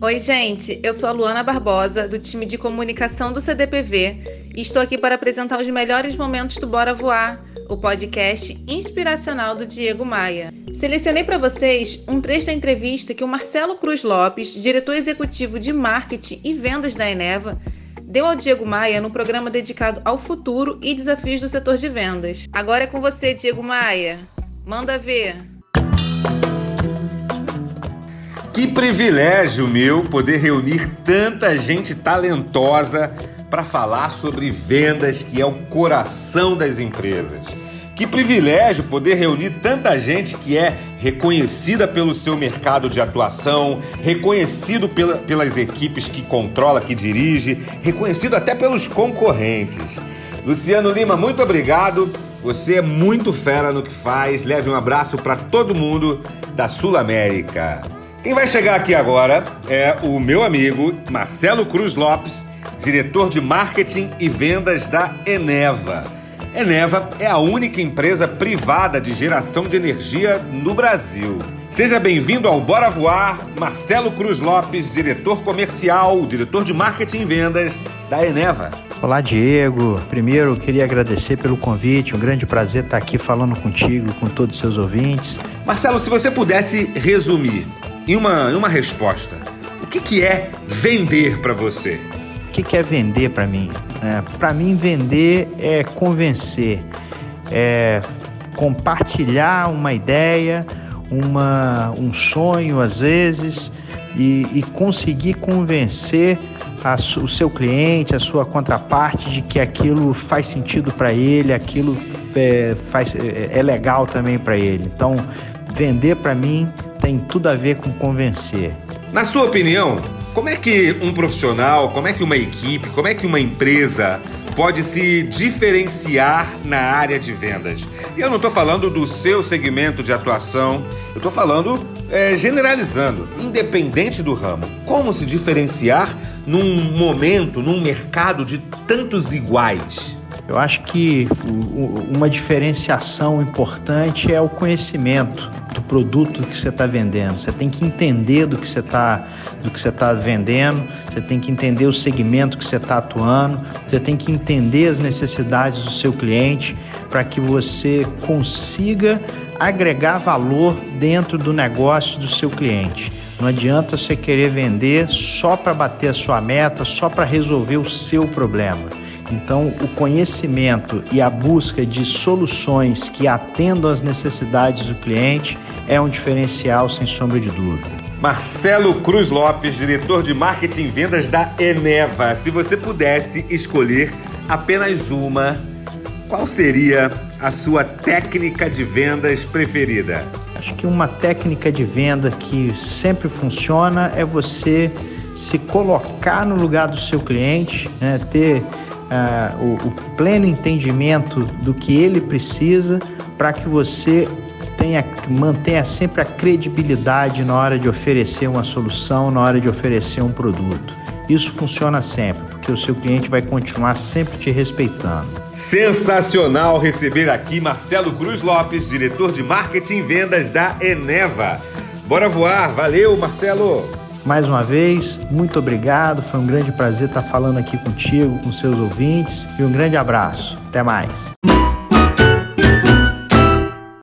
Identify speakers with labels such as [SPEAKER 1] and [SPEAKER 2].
[SPEAKER 1] Oi, gente. Eu sou a Luana Barbosa, do time de comunicação do CDPV, e estou aqui para apresentar os melhores momentos do Bora Voar, o podcast inspiracional do Diego Maia. Selecionei para vocês um trecho da entrevista que o Marcelo Cruz Lopes, diretor executivo de marketing e vendas da Eneva, deu ao Diego Maia no programa dedicado ao futuro e desafios do setor de vendas. Agora é com você, Diego Maia. Manda ver.
[SPEAKER 2] Privilégio meu poder reunir tanta gente talentosa para falar sobre vendas, que é o coração das empresas. Que privilégio poder reunir tanta gente que é reconhecida pelo seu mercado de atuação, reconhecido pela, pelas equipes que controla, que dirige, reconhecido até pelos concorrentes. Luciano Lima, muito obrigado. Você é muito fera no que faz. Leve um abraço para todo mundo da Sul América. Quem vai chegar aqui agora é o meu amigo Marcelo Cruz Lopes, diretor de marketing e vendas da Eneva. Eneva é a única empresa privada de geração de energia no Brasil. Seja bem-vindo ao Bora Voar, Marcelo Cruz Lopes, diretor comercial, diretor de marketing e vendas da Eneva.
[SPEAKER 3] Olá, Diego. Primeiro, queria agradecer pelo convite. Um grande prazer estar aqui falando contigo, com todos os seus ouvintes.
[SPEAKER 2] Marcelo, se você pudesse resumir em uma, em uma resposta, o que, que é vender para você?
[SPEAKER 3] O que, que é vender para mim? É, para mim, vender é convencer, é compartilhar uma ideia, uma, um sonho às vezes e, e conseguir convencer a, o seu cliente, a sua contraparte de que aquilo faz sentido para ele, aquilo é, faz, é, é legal também para ele. Então, vender para mim tem tudo a ver com convencer.
[SPEAKER 2] Na sua opinião, como é que um profissional, como é que uma equipe, como é que uma empresa pode se diferenciar na área de vendas? E eu não estou falando do seu segmento de atuação, eu estou falando é, generalizando, independente do ramo. Como se diferenciar num momento, num mercado de tantos iguais?
[SPEAKER 3] Eu acho que uma diferenciação importante é o conhecimento produto que você está vendendo. Você tem que entender do que você está do que você está vendendo. Você tem que entender o segmento que você está atuando. Você tem que entender as necessidades do seu cliente para que você consiga agregar valor dentro do negócio do seu cliente. Não adianta você querer vender só para bater a sua meta, só para resolver o seu problema. Então, o conhecimento e a busca de soluções que atendam às necessidades do cliente é um diferencial, sem sombra de dúvida.
[SPEAKER 2] Marcelo Cruz Lopes, diretor de marketing e vendas da Eneva. Se você pudesse escolher apenas uma, qual seria a sua técnica de vendas preferida?
[SPEAKER 3] Acho que uma técnica de venda que sempre funciona é você se colocar no lugar do seu cliente, né? ter uh, o, o pleno entendimento do que ele precisa para que você tenha, mantenha sempre a credibilidade na hora de oferecer uma solução, na hora de oferecer um produto. Isso funciona sempre, porque o seu cliente vai continuar sempre te respeitando.
[SPEAKER 2] Sensacional receber aqui Marcelo Cruz Lopes, diretor de marketing e vendas da Eneva. Bora voar, valeu Marcelo!
[SPEAKER 3] Mais uma vez, muito obrigado. Foi um grande prazer estar falando aqui contigo, com seus ouvintes. E um grande abraço. Até mais.